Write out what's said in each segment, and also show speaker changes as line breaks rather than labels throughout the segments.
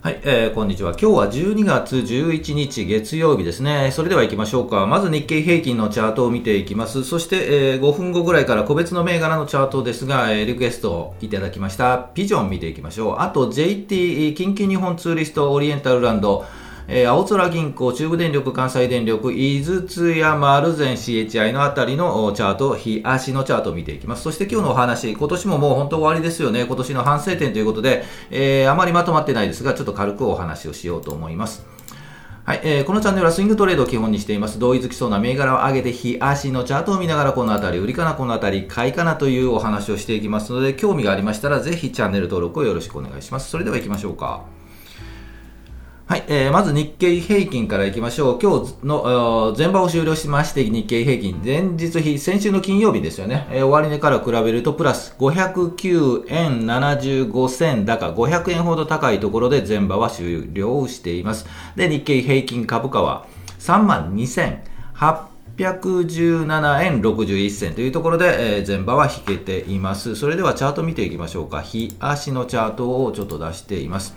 はい、えー、こんにちは。今日は12月11日月曜日ですね。それでは行きましょうか。まず日経平均のチャートを見ていきます。そして、えー、5分後ぐらいから個別の銘柄のチャートですが、えー、リクエストをいただきました。ピジョン見ていきましょう。あと JT、近畿日本ツーリストオリエンタルランド、えー、青空銀行、中部電力、関西電力、井筒や丸善 CHI のあたりのチャート、日足のチャートを見ていきます。そして今日のお話、今年ももう本当終わりですよね。今年の反省点ということで、えー、あまりまとまってないですが、ちょっと軽くお話をしようと思います。はい、えー、このチャンネルはスイングトレードを基本にしています。同意づきそうな銘柄を上げて、日足のチャートを見ながら、このあたり、売りかな、このあたり、買いかなというお話をしていきますので、興味がありましたら、ぜひチャンネル登録をよろしくお願いします。それでは行きましょうか。えー、まず日経平均からいきましょう。今日の前場を終了しまして、日経平均、前日比、先週の金曜日ですよね、えー、終値から比べるとプラス509円75銭高、500円ほど高いところで前場は終了しています。で、日経平均株価は3万2817円61銭というところで、えー、前場は引けています。それではチャート見ていきましょうか。日足のチャートをちょっと出しています。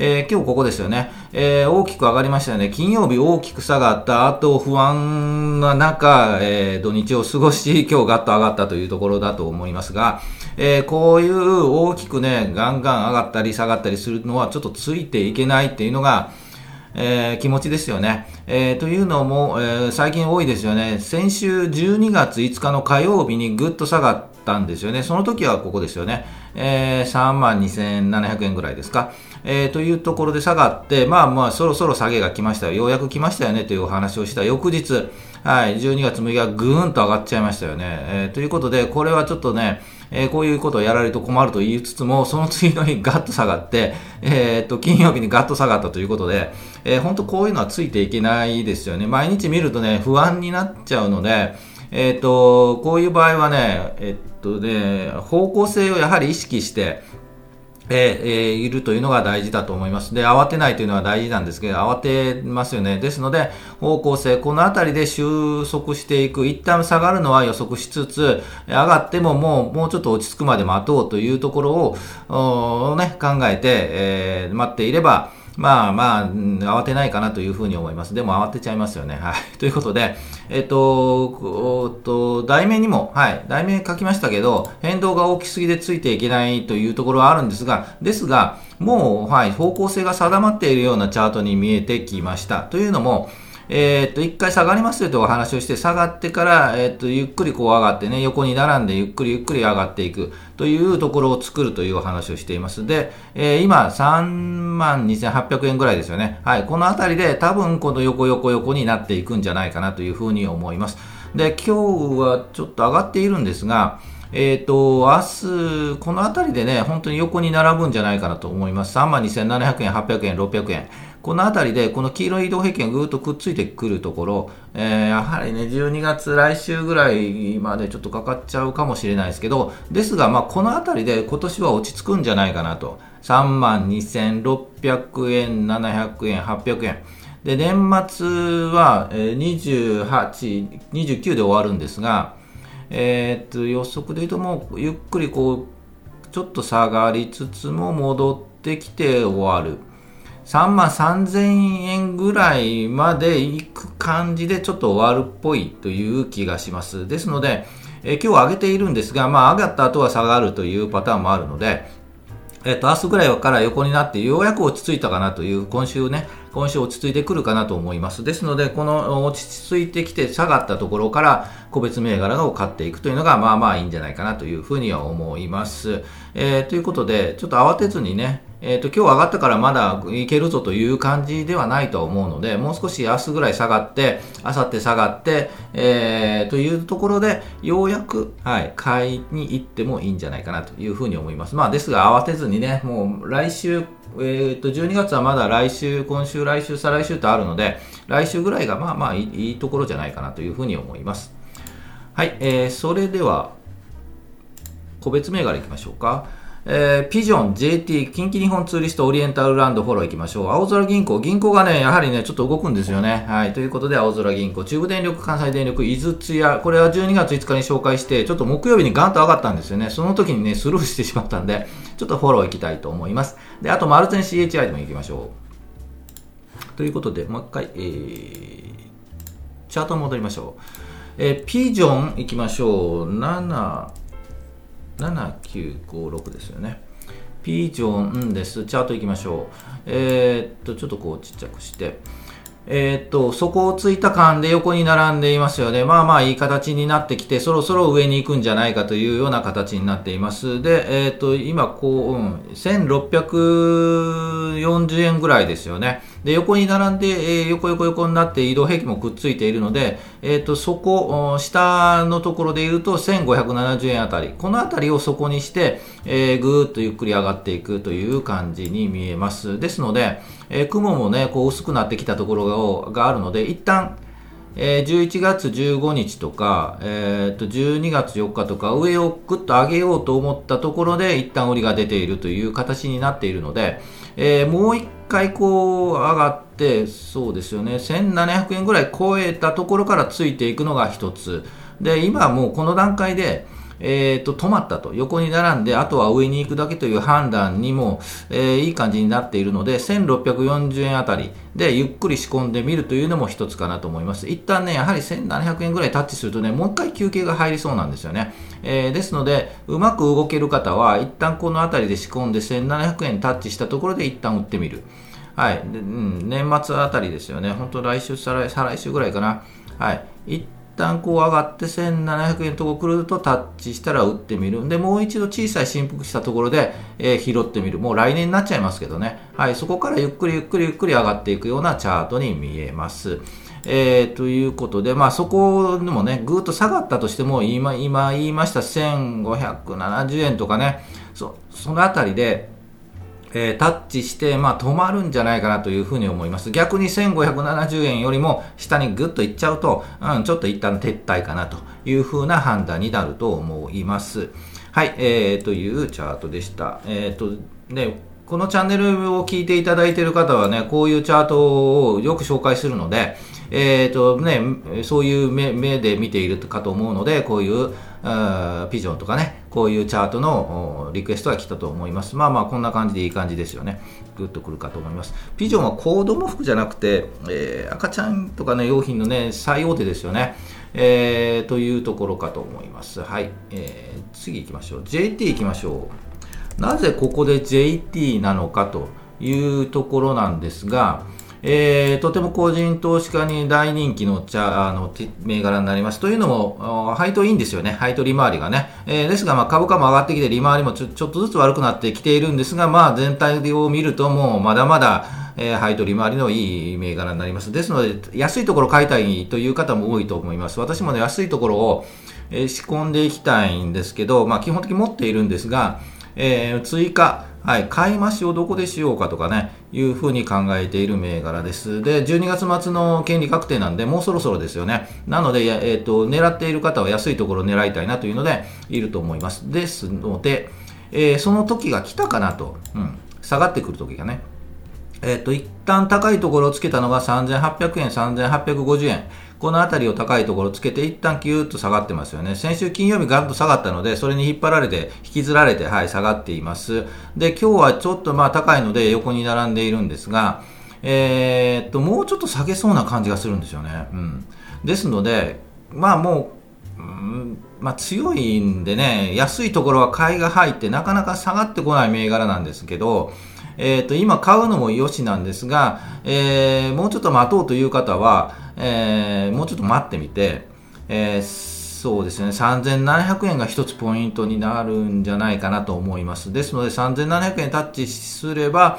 えー、今日ここですよね、えー、大きく上がりましたよね。金曜日大きく下がった後、不安な中、えー、土日を過ごし、今日ガッと上がったというところだと思いますが、えこういう大きくね、ガンガン上がったり下がったりするのはちょっとついていけないっていうのが、えー、気持ちですよね。えー、というのも、えー、最近多いですよね。先週12月5日の火曜日にぐっと下がったんですよね。その時はここですよね。えー、3万2700円ぐらいですか。えー、というところで下がって、まあまあ、そろそろ下げが来ましたよ。ようやく来ましたよねというお話をした翌日、はい、12月6日ぐーんと上がっちゃいましたよね。えー、ということで、これはちょっとね、えー、こういうことをやられると困ると言いつつも、その次の日ガッと下がって、えー、っと、金曜日にガッと下がったということで、えー、本当こういうのはついていけないですよね。毎日見るとね、不安になっちゃうので、えっ、と、こういう場合はね、えっとね、方向性をやはり意識して、えー、いるというのが大事だと思います。で、慌てないというのは大事なんですけど、慌てますよね。ですので、方向性、このあたりで収束していく、一旦下がるのは予測しつつ、上がってももう、もうちょっと落ち着くまで待とうというところを、ね、考えて、えー、待っていれば、まあまあ、慌てないかなというふうに思います。でも慌てちゃいますよね。はい。ということで、えっと、と題名にも、はい、題名書きましたけど、変動が大きすぎでついていけないというところはあるんですが、ですが、もう、はい、方向性が定まっているようなチャートに見えてきました。というのも、えー、っと、一回下がりますよとお話をして、下がってから、えー、っと、ゆっくりこう上がってね、横に並んでゆっくりゆっくり上がっていくというところを作るというお話をしています。で、えー、今、3万2800円ぐらいですよね。はい。このあたりで多分この横横横になっていくんじゃないかなというふうに思います。で、今日はちょっと上がっているんですが、えっ、ー、と、明日、このあたりでね、本当に横に並ぶんじゃないかなと思います。3万2700円、800円、600円。このあたりで、この黄色い移動平均がぐーっとくっついてくるところ、えー、やはりね、12月来週ぐらいまでちょっとかかっちゃうかもしれないですけど、ですが、まあ、このあたりで今年は落ち着くんじゃないかなと。3万2600円、700円、800円。で、年末は28、29で終わるんですが、えー、っと、予測で言うともう、ゆっくりこう、ちょっと下がりつつも戻ってきて終わる。3万3000円ぐらいまでいく感じでちょっと終わるっぽいという気がします。ですので、え今日上げているんですが、まあ上がった後は下がるというパターンもあるので、えっと、明日ぐらいから横になってようやく落ち着いたかなという、今週ね、今週落ち着いてくるかなと思います。ですので、この落ち着いてきて下がったところから個別銘柄を買っていくというのが、まあまあいいんじゃないかなというふうには思います。えー、ということで、ちょっと慌てずにね、えっ、ー、と、今日上がったからまだいけるぞという感じではないと思うので、もう少し明日ぐらい下がって、明後日下がって、えー、というところで、ようやく、はい、買いに行ってもいいんじゃないかなというふうに思います。まあ、ですが慌てずにね、もう来週、えっ、ー、と、12月はまだ来週、今週、来週、再来週とあるので、来週ぐらいがまあまあいいいいところじゃないかなというふうに思います。はい、えー、それでは、個別銘柄いきましょうか。えー、ピジョン、JT、近畿日本ツーリスト、オリエンタルランドフォロー行きましょう。青空銀行、銀行がね、やはりね、ちょっと動くんですよね。はい。ということで、青空銀行、中部電力、関西電力、井筒屋、これは12月5日に紹介して、ちょっと木曜日にガンと上がったんですよね。その時にね、スルーしてしまったんで、ちょっとフォロー行きたいと思います。で、あと、マルゼン CHI でも行きましょう。ということで、もう一回、えー、チャート戻りましょう。えー、ピジョン行きましょう。7、7956ですよね。ピージョンです。チャートいきましょう。えー、っと、ちょっとこうちっちゃくして。えー、っと、底をついた感で横に並んでいますよね。まあまあいい形になってきて、そろそろ上に行くんじゃないかというような形になっています。で、えー、っと、今こう、うん、1640円ぐらいですよね。で、横に並んで、えー、横横横になって移動平均もくっついているので、えっ、と、そこ、下のところで言うと1570円あたり。このあたりを底にして、えー、ぐーっとゆっくり上がっていくという感じに見えます。ですので、えー、雲もね、こう薄くなってきたところががあるので、一旦、えー、11月15日とか、えー、と12月4日とか上をぐっと上げようと思ったところで一旦売りが出ているという形になっているので、えー、もう一回こう上がって、そうですよね、1700円ぐらい超えたところからついていくのが一つ。で、今もうこの段階で、えーと、止まったと、横に並んで、あとは上に行くだけという判断にも、えー、いい感じになっているので、1640円あたりでゆっくり仕込んでみるというのも一つかなと思います。一旦ね、やはり1700円ぐらいタッチするとね、もう一回休憩が入りそうなんですよね。えー、ですので、うまく動ける方は、一旦このあたりで仕込んで1700円タッチしたところで一旦売ってみる。はい。でうん、年末あたりですよね。本当来週、再来週ぐらいかな。はい。旦こう上がって1700円のとこ来るとタッチしたら打ってみる。で、もう一度小さい振幅したところで、えー、拾ってみる。もう来年になっちゃいますけどね。はい、そこからゆっくりゆっくりゆっくり上がっていくようなチャートに見えます。えー、ということで、まあそこでもね、ぐーっと下がったとしても、今、今言いました1570円とかね、そそのあたりで、えー、タッチして、まあ、止まるんじゃないかなというふうに思います。逆に1570円よりも下にぐっといっちゃうと、うん、ちょっと一旦撤退かなというふうな判断になると思います。はい、えー、というチャートでした。えっ、と、ね、このチャンネルを聞いていただいている方はね、こういうチャートをよく紹介するので、えっ、とね、そういう目目で見ているかと思うので、こういうピジョンとかね、こういうチャートのリクエストが来たと思います。まあまあ、こんな感じでいい感じですよね。グッとくるかと思います。ピジョンは子供服じゃなくて、えー、赤ちゃんとかね、用品のね、最大手ですよね。えー、というところかと思います。はい。えー、次行きましょう。JT 行きましょう。なぜここで JT なのかというところなんですが、えー、とても個人投資家に大人気の茶あの銘柄になります。というのも、配当いいんですよね。配当利回りがね。えー、ですが、まあ、株価も上がってきて、利回りもちょちょっとずつ悪くなってきているんですが、まあ、全体を見ると、もうまだまだ、えー、配当利回りのいい銘柄になります。ですので、安いところ買いたいという方も多いと思います。私もね、安いところを、えー、仕込んでいきたいんですけど、まあ、基本的に持っているんですが、えー、追加、はい、買い増しをどこでしようかとかね、いうふうに考えている銘柄です。で、12月末の権利確定なんで、もうそろそろですよね。なので、えっ、ー、と、狙っている方は安いところを狙いたいなというので、いると思います。ですので、えー、その時が来たかなと、うん、下がってくる時がね。えっ、ー、と、一旦高いところをつけたのが3800円、3850円。この辺りを高いところつけて、一旦キューッと下がってますよね。先週金曜日ガンと下がったので、それに引っ張られて、引きずられて、はい、下がっています。で、今日はちょっとまあ高いので横に並んでいるんですが、えー、っと、もうちょっと下げそうな感じがするんですよね。うん。ですので、まあもう、うんまあ、強いんでね、安いところは買いが入ってなかなか下がってこない銘柄なんですけど、えっ、と、今買うのもよしなんですが、えー、もうちょっと待とうという方は、えー、もうちょっと待ってみて、えー、そうですね、3700円が一つポイントになるんじゃないかなと思います。ですので、3700円タッチすれば、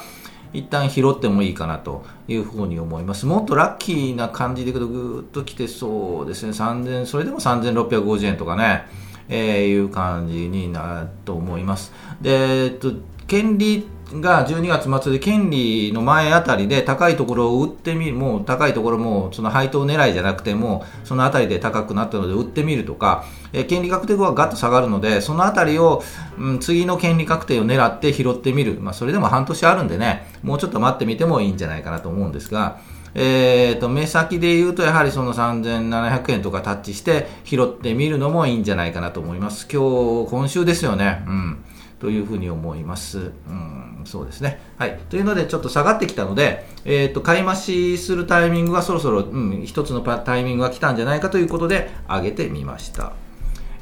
一旦拾ってもいいかなというふうに思います。もっとラッキーな感じでいくとぐーっと来てそうですね、3000、それでも3650円とかね、えー、いう感じになると思います。で、えっと、権利が12月末で権利の前あたりで高いところを売ってみる、もう高いところもその配当狙いじゃなくても、そのあたりで高くなったので売ってみるとか、え権利確定後はガッと下がるので、そのあたりを、うん、次の権利確定を狙って拾ってみる。まあ、それでも半年あるんでね、もうちょっと待ってみてもいいんじゃないかなと思うんですが、えーと、目先で言うと、やはりその3700円とかタッチして拾ってみるのもいいんじゃないかなと思います。今日、今週ですよね。うん。というふうに思います。うん、そうですね。はい。というので、ちょっと下がってきたので、えっ、ー、と、買い増しするタイミングがそろそろ、うん、一つのタイミングが来たんじゃないかということで、上げてみました。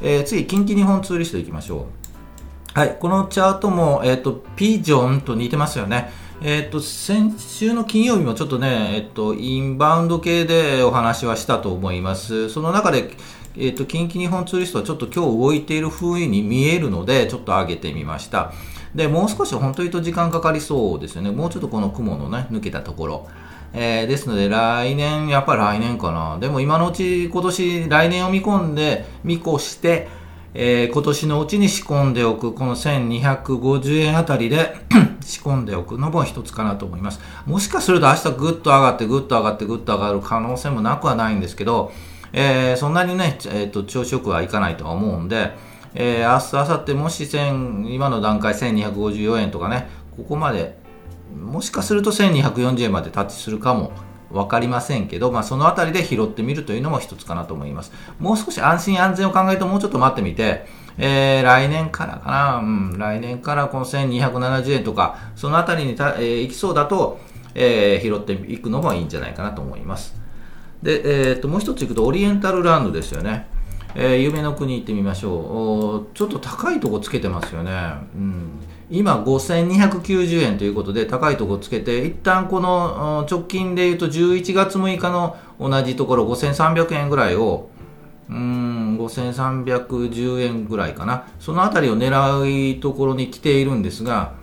えー、次、近畿日本ツーリストいきましょう。はい。このチャートも、えっ、ー、と、ピジョンと似てますよね。えっ、と、先週の金曜日もちょっとね、えっ、と、インバウンド系でお話はしたと思います。その中で、えっ、と、近畿日本ツーリストはちょっと今日動いている風に見えるので、ちょっと上げてみました。で、もう少し本当にと時間かかりそうですよね。もうちょっとこの雲のね、抜けたところ。えー、ですので、来年、やっぱり来年かな。でも今のうち、今年、来年を見込んで、見越して、えー、今年のうちに仕込んでおく、この1250円あたりで 仕込んでおくのも一つかなと思います。もしかすると明日ぐっと上がって、ぐっと上がって、ぐっと上がる可能性もなくはないんですけど、えー、そんなにね、えーと、朝食はいかないとは思うんで、えー、明日、明後日もし1000、今の段階1254円とかね、ここまで、もしかすると1240円までタッチするかも分かりませんけど、まあ、そのあたりで拾ってみるというのも一つかなと思います。もう少し安心安全を考えるともうちょっと待ってみて、えー、来年からかな、うん、来年からこの1270円とか、そのあたりにた、えー、行きそうだと、えー、拾っていくのもいいんじゃないかなと思います。で、えー、ともう一つ行くと、オリエンタルランドですよね。えー、夢の国行ってみましょう。ちょっと高いとこつけてますよね。うん今5290円ということで高いとこつけて、一旦この直近で言うと11月6日の同じところ5300円ぐらいを、うん、5310円ぐらいかな。そのあたりを狙いところに来ているんですが、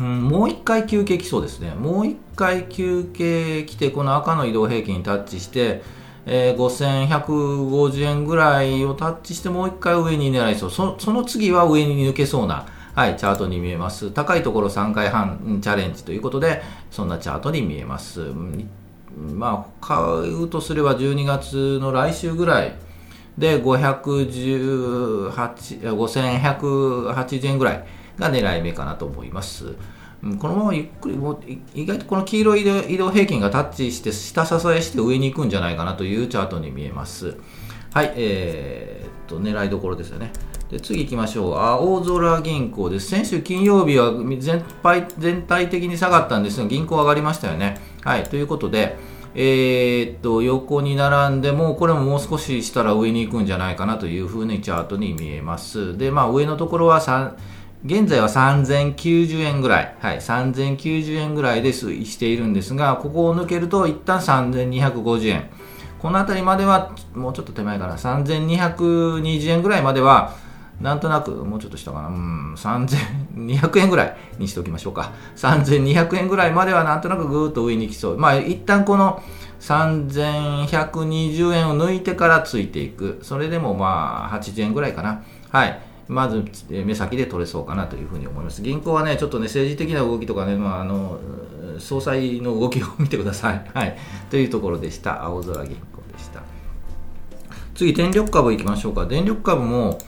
うん、もう一回休憩来そうですね。もう一回休憩来て、この赤の移動平均にタッチして、えー、5150円ぐらいをタッチしてもう一回上に狙いそうそ。その次は上に抜けそうな。はい、チャートに見えます。高いところ3回半チャレンジということで、そんなチャートに見えます。まあ、買うとすれば12月の来週ぐらいで518 5180円ぐらいが狙い目かなと思います。このままゆっくり、もう意外とこの黄色い移動平均がタッチして、下支えして上に行くんじゃないかなというチャートに見えます。はい、えー、っと、狙いどころですよね。で次行きましょう。青空銀行です。先週金曜日は全体全体的に下がったんですが、銀行上がりましたよね。はい、ということで、えー、っと、横に並んでも、これももう少ししたら上に行くんじゃないかなというふうにチャートに見えます。で、まあ上のところは3、現在は3090円ぐらい、はい、3090円ぐらいで推移しているんですが、ここを抜けると一旦3250円。この辺りまでは、もうちょっと手前から3220円ぐらいまでは、なんとなく、もうちょっとしたかな、うん、3200円ぐらいにしておきましょうか。3200円ぐらいまではなんとなくぐーっと上に来そう。まあ、一旦この3120円を抜いてからついていく。それでもまあ、80円ぐらいかな。はい。まず目先で取れそうかなというふうに思います。銀行はね、ちょっとね、政治的な動きとかね、まあ、あの総裁の動きを見てください。はい。というところでした。青空銀行でした。次、電力株いきましょうか。電力株も、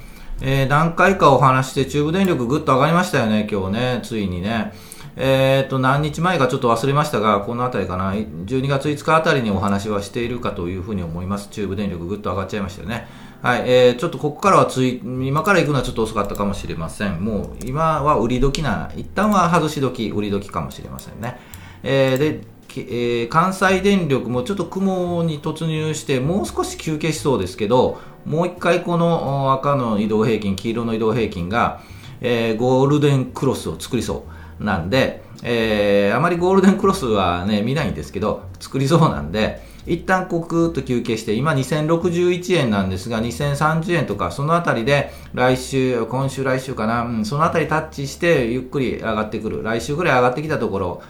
えー、何回かお話して中部電力ぐっと上がりましたよね、今日ね、ついにね。えっ、と、何日前かちょっと忘れましたが、この辺りかな、12月5日あたりにお話はしているかというふうに思います。中部電力ぐっと上がっちゃいましたよね。はい、えー、ちょっとここからはつい、今から行くのはちょっと遅かったかもしれません。もう、今は売り時な、一旦は外し時、売り時かもしれませんね。えー、で、えー、関西電力もちょっと雲に突入して、もう少し休憩しそうですけど、もう一回この赤の移動平均、黄色の移動平均が、えー、ゴールデンクロスを作りそうなんで、えー、あまりゴールデンクロスはね、見ないんですけど、作りそうなんで、一旦こうぐーッと休憩して、今2061円なんですが、2030円とか、そのあたりで来週、今週来週かな、うん、そのあたりタッチして、ゆっくり上がってくる。来週ぐらい上がってきたところ、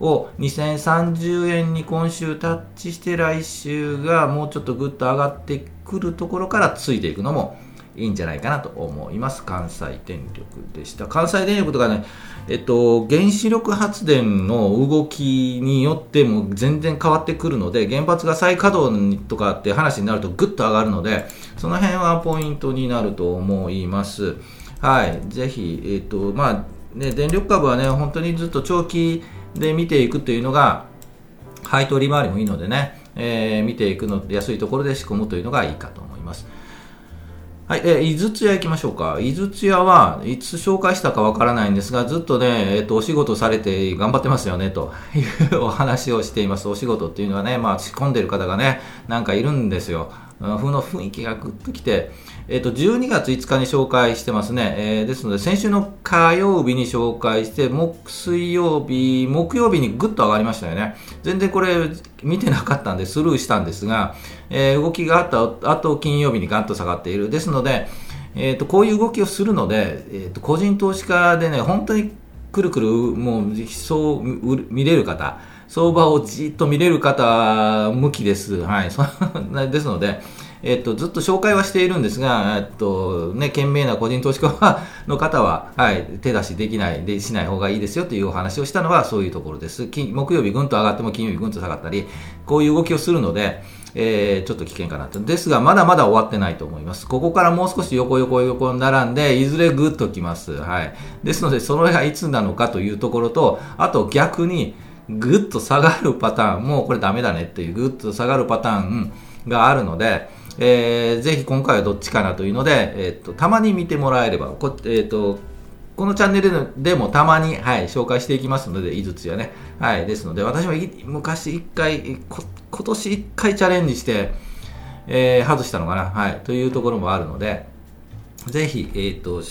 を2030円に今週タッチして来週がもうちょっとぐっと上がってくるところからついていくのもいいんじゃないかなと思います。関西電力でした。関西電力とかね、えっと、原子力発電の動きによっても全然変わってくるので、原発が再稼働とかって話になるとぐっと上がるので、その辺はポイントになると思います。はい。ぜひ、えっと、まあ、ね、電力株はね、本当にずっと長期で見ていくというのが、配当利回りもいいのでね、えー、見ていくの安いところで仕込むというのがいいかと。はい、えー、井筒屋行きましょうか。井筒屋はいつ紹介したかわからないんですが、ずっとね、えっ、ー、と、お仕事されて頑張ってますよね、というお話をしています。お仕事っていうのはね、まあ、仕込んでる方がね、なんかいるんですよ。風の雰囲気がぐっときて、えっ、ー、と、12月5日に紹介してますね。えー、ですので、先週の火曜日に紹介して、木、水曜日、木曜日にぐっと上がりましたよね。全然これ見てなかったんでスルーしたんですが、えー、動きがあった後、金曜日にガンと下がっている。ですので、えっ、と、こういう動きをするので、えっ、と、個人投資家でね、本当にくるくる、もう、そう見れる方、相場をじっと見れる方向きです。はい。ですので、えっと、ずっと紹介はしているんですが、えっと、ね、賢明な個人投資家の方は、はい、手出しできない、で、しない方がいいですよというお話をしたのはそういうところです。金木曜日ぐんと上がっても金曜日ぐんと下がったり、こういう動きをするので、えー、ちょっと危険かなと。ですが、まだまだ終わってないと思います。ここからもう少し横横横並んで、いずれぐっときます。はい。ですので、それがいつなのかというところと、あと逆に、ぐっと下がるパターン、もうこれダメだねっていうぐっと下がるパターンがあるので、えー、ぜひ今回はどっちかなというので、えー、っとたまに見てもらえれば、こ,、えー、とこのチャンネルでもたまに、はい、紹介していきますので、井筒やね。はい、ですので、私も昔一回、今年一回チャレンジして、えー、外したのかな、はい、というところもあるので、ぜひ、えっ、と、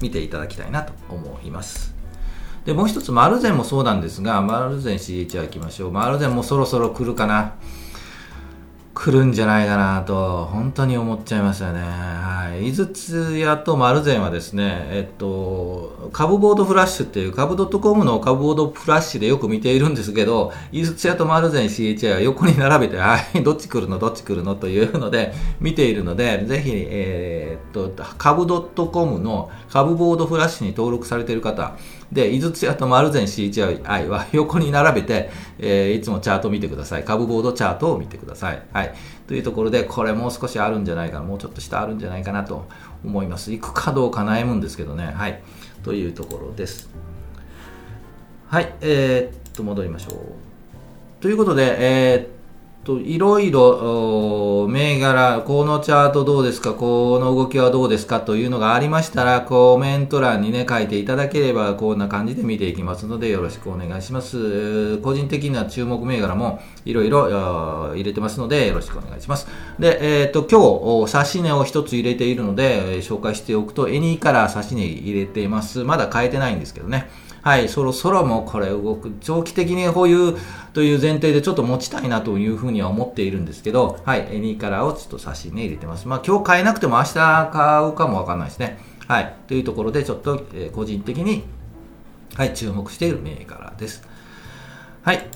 見ていただきたいなと思います。で、もう一つ、マルゼンもそうなんですが、マルゼン CHR 行きましょう。マルゼンもそろそろ来るかな。来るんじゃないかなと、本当に思っちゃいましたね。はい。井筒屋と丸善はですね、えっと、株ボードフラッシュっていう株 .com の株ボードフラッシュでよく見ているんですけど、井筒屋と丸善 CHI は横に並べて、はい、どっち来るの、どっち来るのというので見ているので、ぜひ、えー、っと、株 .com の株ボードフラッシュに登録されている方、で、井筒屋と丸善 CHI は横に並べて、えー、いつもチャートを見てください。株ボードチャートを見てください。はい。というところで、これもう少しあるんじゃないかな、もうちょっと下あるんじゃないかなと思います。行くかどうか悩むんですけどね。はい。というところです。はい。えー、っと、戻りましょう。ということで、えー、っと、いろいろ、銘柄、このチャートどうですか、この動きはどうですかというのがありましたら、コメント欄にね、書いていただければ、こんな感じで見ていきますので、よろしくお願いします。個人的な注目銘柄もいろいろ入れてますので、よろしくお願いします。で、えっ、ー、と、今日、差し値を一つ入れているので、紹介しておくと、エニーから差し値入れています。まだ変えてないんですけどね。はい、そろそろもうこれ動く、長期的に保有という前提でちょっと持ちたいなというふうには思っているんですけど、はい、エニーカラーをちょっと差し値入れてます。まあ今日買えなくても明日買うかもわかんないですね。はい、というところでちょっと、え、個人的に、はい、注目している銘柄です。はい。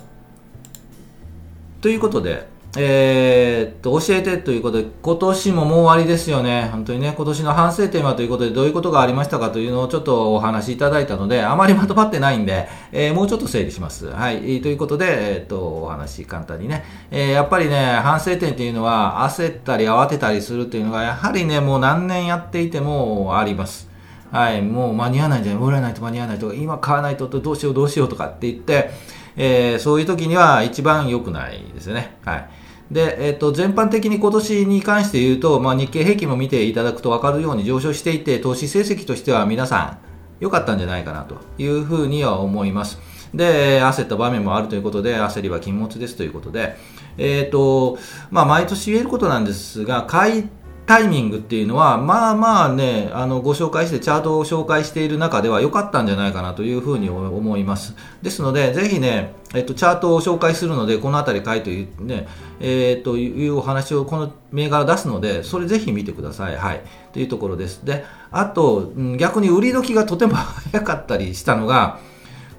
ということで、えー、っと、教えてということで、今年ももう終わりですよね。本当にね、今年の反省点はということで、どういうことがありましたかというのをちょっとお話しいただいたので、あまりまとまってないんで、えー、もうちょっと整理します。はい。ということで、えー、っと、お話簡単にね、えやっぱりね、反省点っていうのは、焦ったり慌てたりするっていうのが、やはりね、もう何年やっていてもあります。はい。もう間に合わないんじゃない？売らないと間に合わないとか、今買わないとどうしようどうしようとかって言って、え、そういう時には一番良くないですよね。はい。で、えっと、全般的に今年に関して言うと、まあ、日経平均も見ていただくと分かるように上昇していて、投資成績としては皆さん良かったんじゃないかなというふうには思います。で、焦った場面もあるということで、焦りは禁物ですということで、えっ、と、まあ、毎年言えることなんですが、買いタイミングっていうのは、まあまあね、あのご紹介して、チャートを紹介している中では良かったんじゃないかなというふうに思います。ですので、ぜひね、えっと、チャートを紹介するので、このあたり書いていうね、えー、というお話をこの銘柄出すので、それぜひ見てください。はい。というところです。で、あと、逆に売り時がとても早かったりしたのが、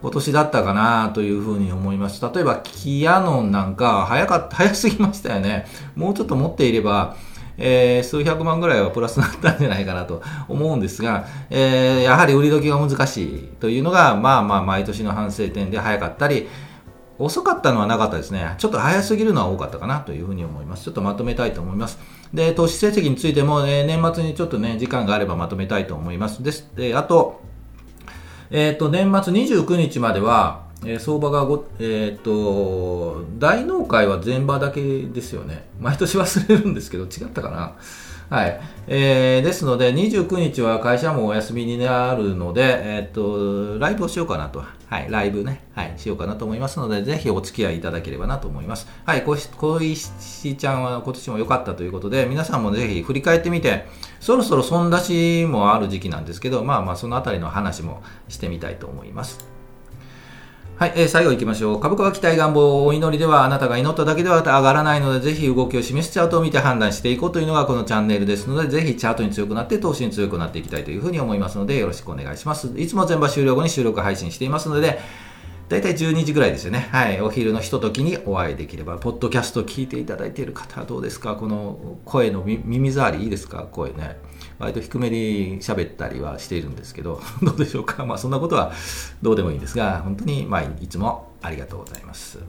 今年だったかなというふうに思います。例えば、キヤノンなんか早かった、早すぎましたよね。もうちょっと持っていれば、えー、数百万ぐらいはプラスになったんじゃないかなと思うんですが、えー、やはり売り時が難しいというのが、まあまあ毎年の反省点で早かったり、遅かったのはなかったですね。ちょっと早すぎるのは多かったかなというふうに思います。ちょっとまとめたいと思います。で、投資成績についても、えー、年末にちょっとね、時間があればまとめたいと思います。です。で、あと、えっ、ー、と、年末29日までは、えー、相場がご、えっ、と、大納会は前場だけですよね。毎年忘れるんですけど、違ったかな。はい。えー、ですので、29日は会社もお休みになるので、えっ、と、ライブをしようかなと。はい、ライブね、はい、しようかなと思いますので、ぜひお付き合いいただければなと思います。はい、小石ちゃんは今年も良かったということで、皆さんもぜひ振り返ってみて、そろそろ損出しもある時期なんですけど、まあまあ、そのあたりの話もしてみたいと思います。はい、えー、最後行きましょう。株価は期待願望、お祈りではあなたが祈っただけでは上がらないので、ぜひ動きを示すチャートを見て判断していこうというのがこのチャンネルですので、ぜひチャートに強くなって投資に強くなっていきたいというふうに思いますので、よろしくお願いします。いつも全場終了後に収録配信していますので、だいたい12時ぐらいですよね。はい。お昼のひとときにお会いできれば、ポッドキャスト聞いていただいている方はどうですか？この声の耳障りいいですか？声ね。割と低めに喋ったりはしているんですけど、どうでしょうか、まあ、そんなことはどうでもいいんですが、本当に、まあ、いつもありがとうございます。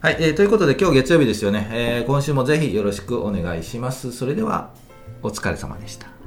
はい、えー、ということで、今日月曜日ですよね、えー、今週もぜひよろしくお願いします。それでは、お疲れ様でした。